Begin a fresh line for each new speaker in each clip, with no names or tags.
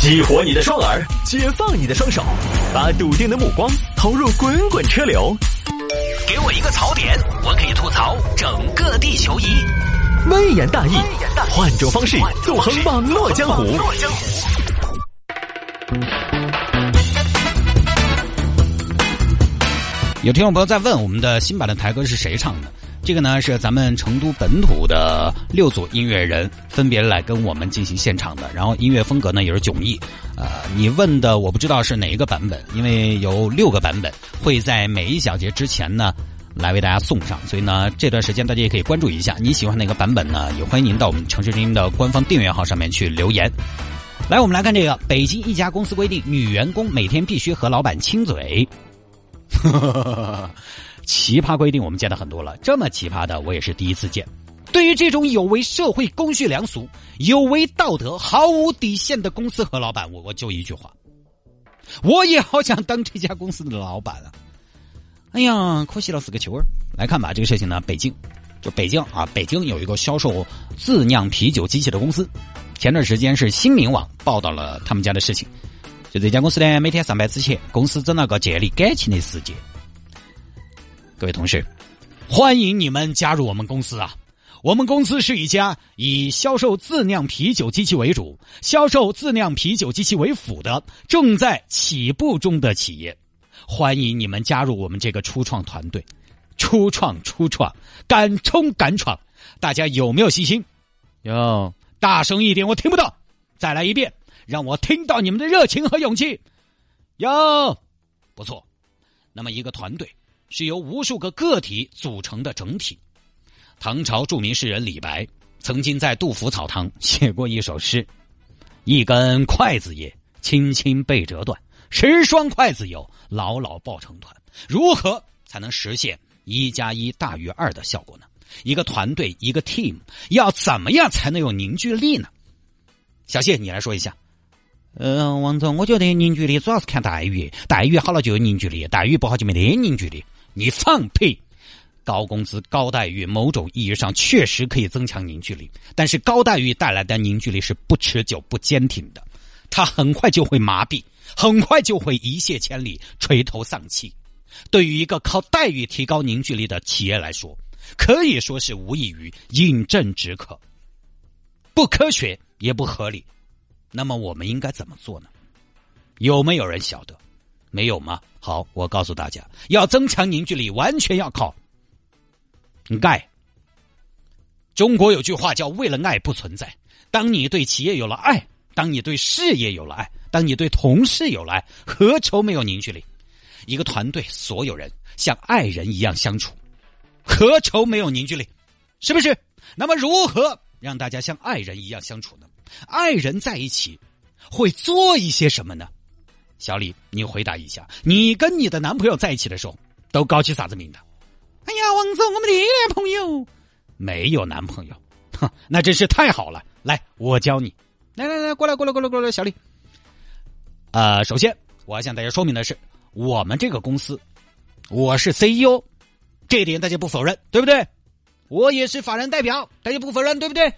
激活你的双耳，解放你的双手，把笃定的目光投入滚滚车流。给我一个槽点，我可以吐槽整个地球仪。微言大义，换种方式纵横网络江湖。
有听众朋友在问，我们的新版的台歌是谁唱的？这个呢是咱们成都本土的六组音乐人分别来跟我们进行现场的，然后音乐风格呢也是迥异。呃，你问的我不知道是哪一个版本，因为有六个版本会在每一小节之前呢来为大家送上，所以呢这段时间大家也可以关注一下，你喜欢哪个版本呢？也欢迎您到我们城市之音的官方订阅号上面去留言。来，我们来看这个，北京一家公司规定，女员工每天必须和老板亲嘴。奇葩规定我们见的很多了，这么奇葩的我也是第一次见。对于这种有违社会公序良俗、有违道德、毫无底线的公司和老板，我我就一句话：我也好想当这家公司的老板啊！哎呀，可惜了死个球儿。来看吧，这个事情呢，北京就北京啊，北京有一个销售自酿啤酒机器的公司，前段时间是新民网报道了他们家的事情。就这家公司呢，每天上班之前，公司整了个建立感情的时间。各位同事，欢迎你们加入我们公司啊！我们公司是一家以销售自酿啤酒机器为主、销售自酿啤酒机器为辅的正在起步中的企业。欢迎你们加入我们这个初创团队，初创初创，敢冲敢闯！大家有没有信心？有，大声一点，我听不到。再来一遍，让我听到你们的热情和勇气。有，不错。那么一个团队。是由无数个个体组成的整体。唐朝著名诗人李白曾经在杜甫草堂写过一首诗：“一根筷子也，轻轻被折断；十双筷子有，牢牢抱成团。”如何才能实现一加一大于二的效果呢？一个团队，一个 team，要怎么样才能有凝聚力呢？小谢，你来说一下。
嗯，王总，我觉得凝聚力主要是看待遇，待遇好了就有凝聚力，待遇不好就没得凝聚力。
你放屁！高工资、高待遇，某种意义上确实可以增强凝聚力，但是高待遇带来的凝聚力是不持久、不坚挺的，它很快就会麻痹，很快就会一泻千里、垂头丧气。对于一个靠待遇提高凝聚力的企业来说，可以说是无异于饮鸩止渴，不科学也不合理。那么我们应该怎么做呢？有没有人晓得？没有吗？好，我告诉大家，要增强凝聚力，完全要靠爱。中国有句话叫“为了爱不存在”。当你对企业有了爱，当你对事业有了爱，当你对同事有了爱，何愁没有凝聚力？一个团队所有人像爱人一样相处，何愁没有凝聚力？是不是？那么如何让大家像爱人一样相处呢？爱人在一起会做一些什么呢？小李，你回答一下，你跟你的男朋友在一起的时候都搞起啥子名堂？
哎呀，王总，我们的男朋友
没有男朋友，哼，那真是太好了。来，我教你，
来来来，过来过来过来过来，小李。
呃，首先我要向大家说明的是，我们这个公司，我是 CEO，这点大家不否认，对不对？我也是法人代表，大家不否认，对不对？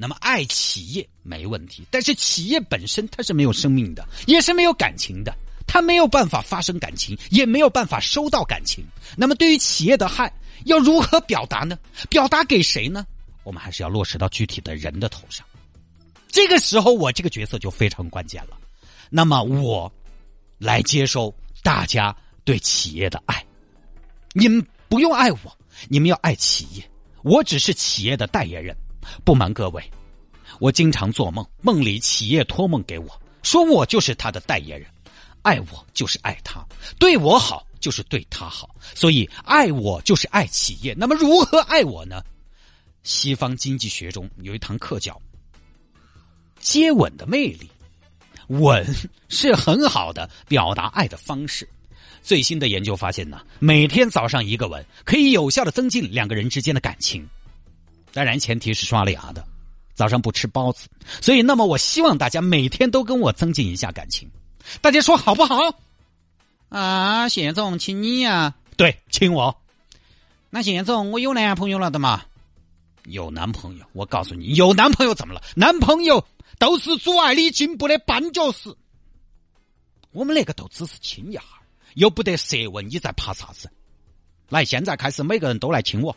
那么爱企业没问题，但是企业本身它是没有生命的，也是没有感情的，它没有办法发生感情，也没有办法收到感情。那么对于企业的害，要如何表达呢？表达给谁呢？我们还是要落实到具体的人的头上。这个时候，我这个角色就非常关键了。那么我来接收大家对企业的爱，你们不用爱我，你们要爱企业，我只是企业的代言人。不瞒各位，我经常做梦，梦里企业托梦给我说我就是他的代言人，爱我就是爱他，对我好就是对他好，所以爱我就是爱企业。那么如何爱我呢？西方经济学中有一堂课叫“接吻的魅力”，吻 是很好的表达爱的方式。最新的研究发现呢，每天早上一个吻可以有效的增进两个人之间的感情。当然，前提是刷了牙的，早上不吃包子。所以，那么我希望大家每天都跟我增进一下感情。大家说好不好？
啊，谢总，请你呀。
对，请我。
那谢总，我有男朋友了的嘛？
有男朋友，我告诉你，有男朋友怎么了？男朋友都是阻碍你进步的绊脚石。我们那个都只是亲一下，又不得舌吻，你在怕啥子？来，现在开始，每个人都来亲我。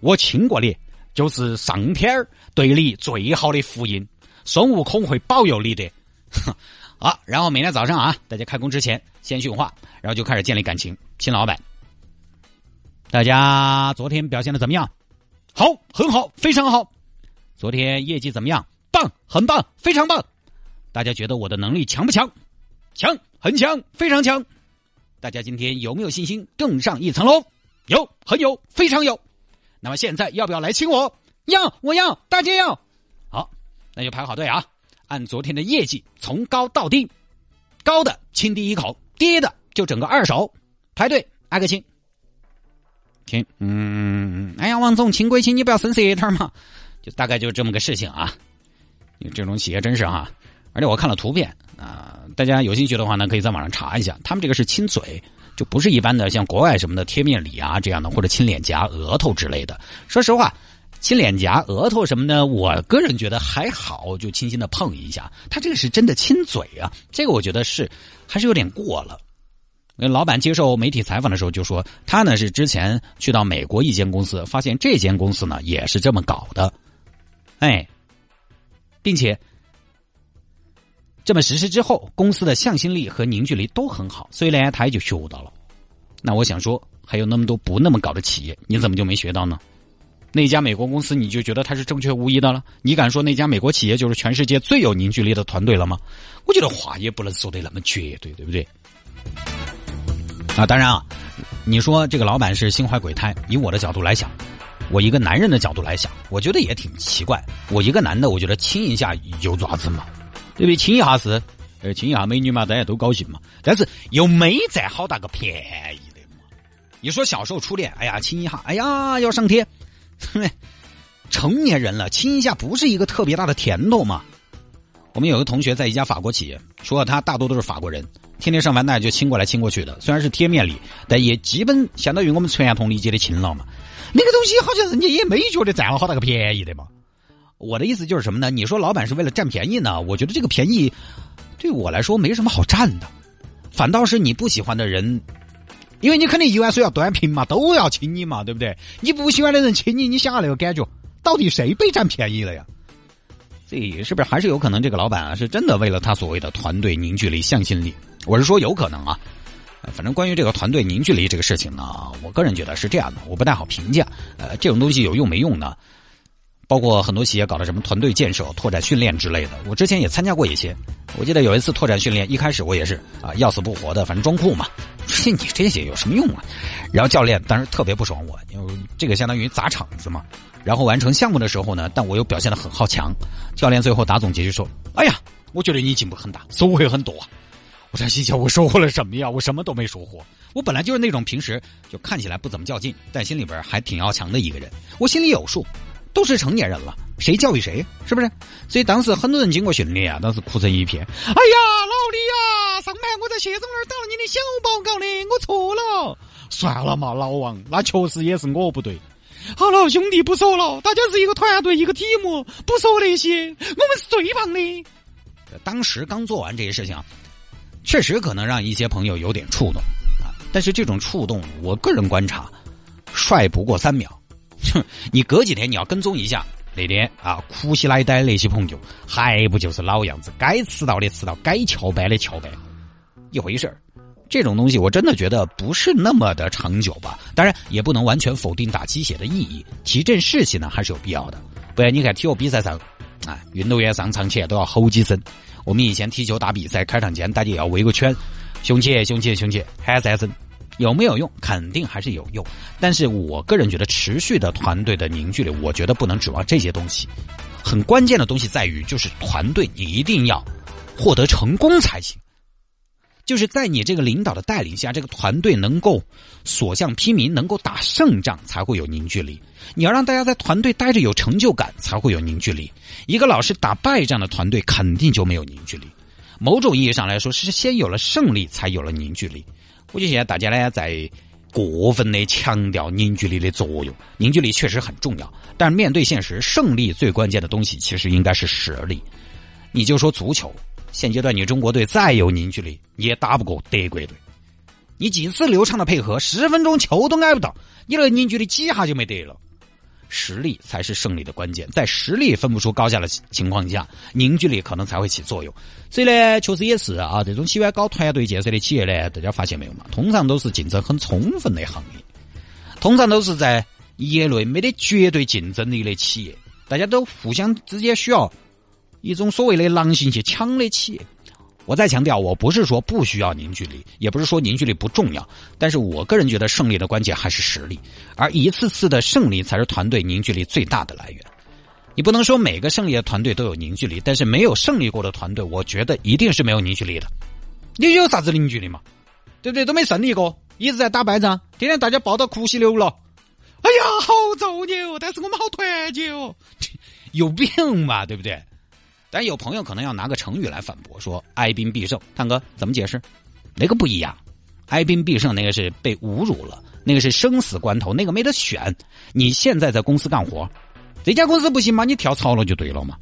我亲过你，就是上天对你最好的福音。孙悟空会保佑你的。好，然后每天早上啊，大家开工之前先训话，然后就开始建立感情，亲老板。大家昨天表现的怎么样？好，很好，非常好。昨天业绩怎么样？棒，很棒，非常棒。大家觉得我的能力强不强？强，很强，非常强。大家今天有没有信心更上一层楼？有，很有，非常有。那么现在要不要来亲我？要，我要，大家要。好，那就排好队啊，按昨天的业绩从高到低，高的亲第一口，低的就整个二手。排队挨个亲。亲，嗯，哎呀，王总，亲归亲，你不要生舌头嘛。就大概就这么个事情啊。这种企业真是哈，而且我看了图片啊，大家有兴趣的话呢，可以在网上查一下，他们这个是亲嘴。就不是一般的像国外什么的贴面礼啊这样的，或者亲脸颊、额头之类的。说实话，亲脸颊、额头什么的，我个人觉得还好，就轻轻的碰一下。他这个是真的亲嘴啊，这个我觉得是还是有点过了。老板接受媒体采访的时候就说，他呢是之前去到美国一间公司，发现这间公司呢也是这么搞的，哎，并且。这么实施之后，公司的向心力和凝聚力都很好，所以呢，他也就学到了。那我想说，还有那么多不那么搞的企业，你怎么就没学到呢？那家美国公司，你就觉得它是正确无疑的了？你敢说那家美国企业就是全世界最有凝聚力的团队了吗？我觉得话也不能说的那么绝对，对不对？啊，当然啊，你说这个老板是心怀鬼胎，以我的角度来想，我一个男人的角度来想，我觉得也挺奇怪。我一个男的，我觉得亲一下有爪子嘛？对不对？亲一下是，呃，亲一下美女嘛，大家都高兴嘛。但是又没占好大个便宜的嘛。你说小时候初恋，哎呀，亲一下，哎呀，要上天。成年人了，亲一下不是一个特别大的甜头嘛。我们有个同学在一家法国企业，说他大多都是法国人，天天上班那就亲过来亲过去的。虽然是贴面礼，但也基本相当于我们传统理解的亲了嘛。那个东西好像人家也没觉得占了好大个便宜的嘛。我的意思就是什么呢？你说老板是为了占便宜呢？我觉得这个便宜对我来说没什么好占的，反倒是你不喜欢的人，因为你肯定一碗水要端平嘛，都要亲你嘛，对不对？你不喜欢的人亲你，你想下那个感觉，到底谁被占便宜了呀？这是不是还是有可能这个老板啊是真的为了他所谓的团队凝聚力、向心力？我是说有可能啊。反正关于这个团队凝聚力这个事情呢，我个人觉得是这样的，我不太好评价。呃，这种东西有用没用呢？包括很多企业搞的什么团队建设、拓展训练之类的，我之前也参加过一些。我记得有一次拓展训练，一开始我也是啊，要死不活的，反正装酷嘛。说 你这些有什么用啊？然后教练当时特别不爽我，因为这个相当于砸场子嘛。然后完成项目的时候呢，但我又表现的很好强。教练最后打总结就说：“哎呀，我觉得你进步很大，收获很多。”我在心想：我收获了什么呀？我什么都没收获。我本来就是那种平时就看起来不怎么较劲，但心里边还挺要强的一个人。我心里有数。都是成年人了，谁教育谁？是不是？所以当时很多人经过训练啊，当时哭成一片。哎呀，老李呀，上盘我在谢总那儿打了你的小报告的，我错了。算了嘛，老王，那确实也是我不对。好了，兄弟不说了，大家是一个团队，一个体目，不说那些，我们是最棒的。当时刚做完这些事情，确实可能让一些朋友有点触动啊。但是这种触动，我个人观察，帅不过三秒。哼，你隔几天你要跟踪一下那天啊，苦兮来呆那些朋友，还不就是老样子？该迟到的迟到，该翘班的翘班，一回事儿。这种东西我真的觉得不是那么的长久吧。当然，也不能完全否定打鸡血的意义，提振士气呢还是有必要的。不然你看体育比赛上，啊，运动员上场前都要吼几声。我们以前踢球打比赛，开场前大家也要围个圈，雄起雄起雄起，喊三声。有没有用？肯定还是有用，但是我个人觉得持续的团队的凝聚力，我觉得不能指望这些东西。很关键的东西在于，就是团队你一定要获得成功才行。就是在你这个领导的带领下，这个团队能够所向披靡，能够打胜仗，才会有凝聚力。你要让大家在团队待着有成就感，才会有凝聚力。一个老是打败仗的团队，肯定就没有凝聚力。某种意义上来说，是先有了胜利，才有了凝聚力。估计现在大家呢，在过分的强调凝聚力的作用。凝聚力确实很重要，但面对现实，胜利最关键的东西其实应该是实力。你就说足球，现阶段你中国队再有凝聚力，你也打不过德国队。你几次流畅的配合，十分钟球都挨不到，你那凝聚力几下就没得了。实力才是胜利的关键，在实力分不出高下的情况下，凝聚力可能才会起作用。所以呢，确实也是啊，这种喜欢搞团队建设的企业呢，大家发现没有嘛？通常都是竞争很充分的行业，通常都是在业内没得绝对竞争力的企业，大家都互相之间需要一种所谓的狼性去抢的企业。我再强调，我不是说不需要凝聚力，也不是说凝聚力不重要，但是我个人觉得胜利的关键还是实力，而一次次的胜利才是团队凝聚力最大的来源。你不能说每个胜利的团队都有凝聚力，但是没有胜利过的团队，我觉得一定是没有凝聚力的。你有啥子凝聚力嘛？对不对？都没胜利过，一直在打败仗，天天大家抱到哭稀流了。哎呀，好造孽哦！但是我们好团结哦，有病吧？对不对？但有朋友可能要拿个成语来反驳，说“哀兵必胜”。探哥怎么解释？那个不一样，“哀兵必胜”那个是被侮辱了，那个是生死关头，那个没得选。你现在在公司干活，这家公司不行吗？你跳槽了就对了嘛。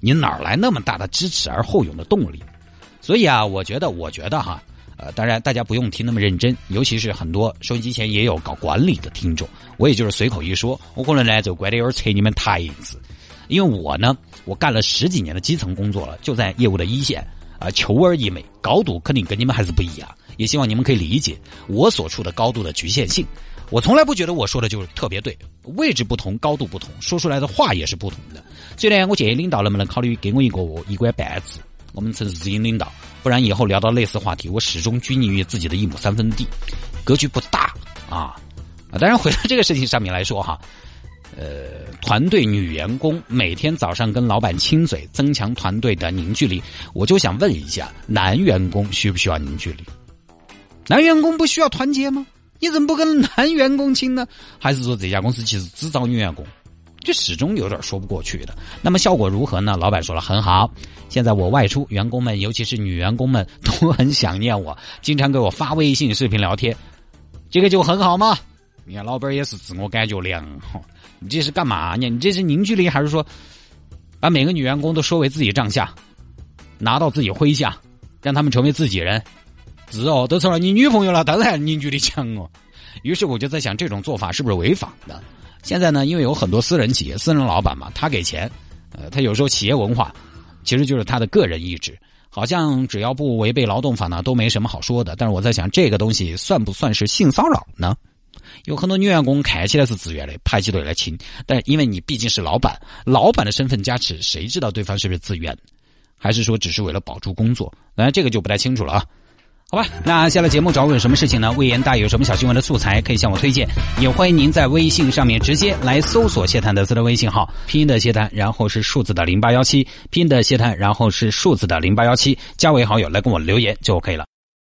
你哪来那么大的知耻而后勇的动力？所以啊，我觉得，我觉得哈，呃，当然大家不用听那么认真，尤其是很多收音机前也有搞管理的听众，我也就是随口一说，我可能呢就怪得有点扯你们台子。因为我呢，我干了十几年的基层工作了，就在业务的一线，啊，求而易美，高度肯定跟你们还是不一样。也希望你们可以理解我所处的高度的局限性。我从来不觉得我说的就是特别对，位置不同，高度不同，说出来的话也是不同的。所以呢，我建议领导能不能考虑给我一个一官半职，我们称直营领导，不然以后聊到类似话题，我始终拘泥于自己的一亩三分地，格局不大啊。啊，当然回到这个事情上面来说哈。呃，团队女员工每天早上跟老板亲嘴，增强团队的凝聚力。我就想问一下，男员工需不需要凝聚力？男员工不需要团结吗？你怎么不跟男员工亲呢？还是说这家公司其实只招女员工？这始终有点说不过去的。那么效果如何呢？老板说了很好。现在我外出，员工们尤其是女员工们都很想念我，经常给我发微信视频聊天，这个就很好嘛。你看，老板也是自我感觉良好。你这是干嘛呢？你这是凝聚力，还是说把每个女员工都收为自己帐下，拿到自己麾下，让他们成为自己人？是哦，都成了你女朋友了，当然凝聚力强哦。于是我就在想，这种做法是不是违法的？现在呢，因为有很多私人企业、私人老板嘛，他给钱，呃，他有时候企业文化其实就是他的个人意志，好像只要不违背劳动法呢，都没什么好说的。但是我在想，这个东西算不算是性骚扰呢？有很多女员工看起来是自愿的排起队来亲，但因为你毕竟是老板，老板的身份加持，谁知道对方是不是自愿，还是说只是为了保住工作？那这个就不太清楚了啊。好吧，那下了节目找我有什么事情呢？魏言大有什么小新闻的素材可以向我推荐，也欢迎您在微信上面直接来搜索谢探德斯的微信号，拼音的谢探，然后是数字的零八幺七，拼音的谢探，然后是数字的零八幺七，加为好友来跟我留言就 OK 了。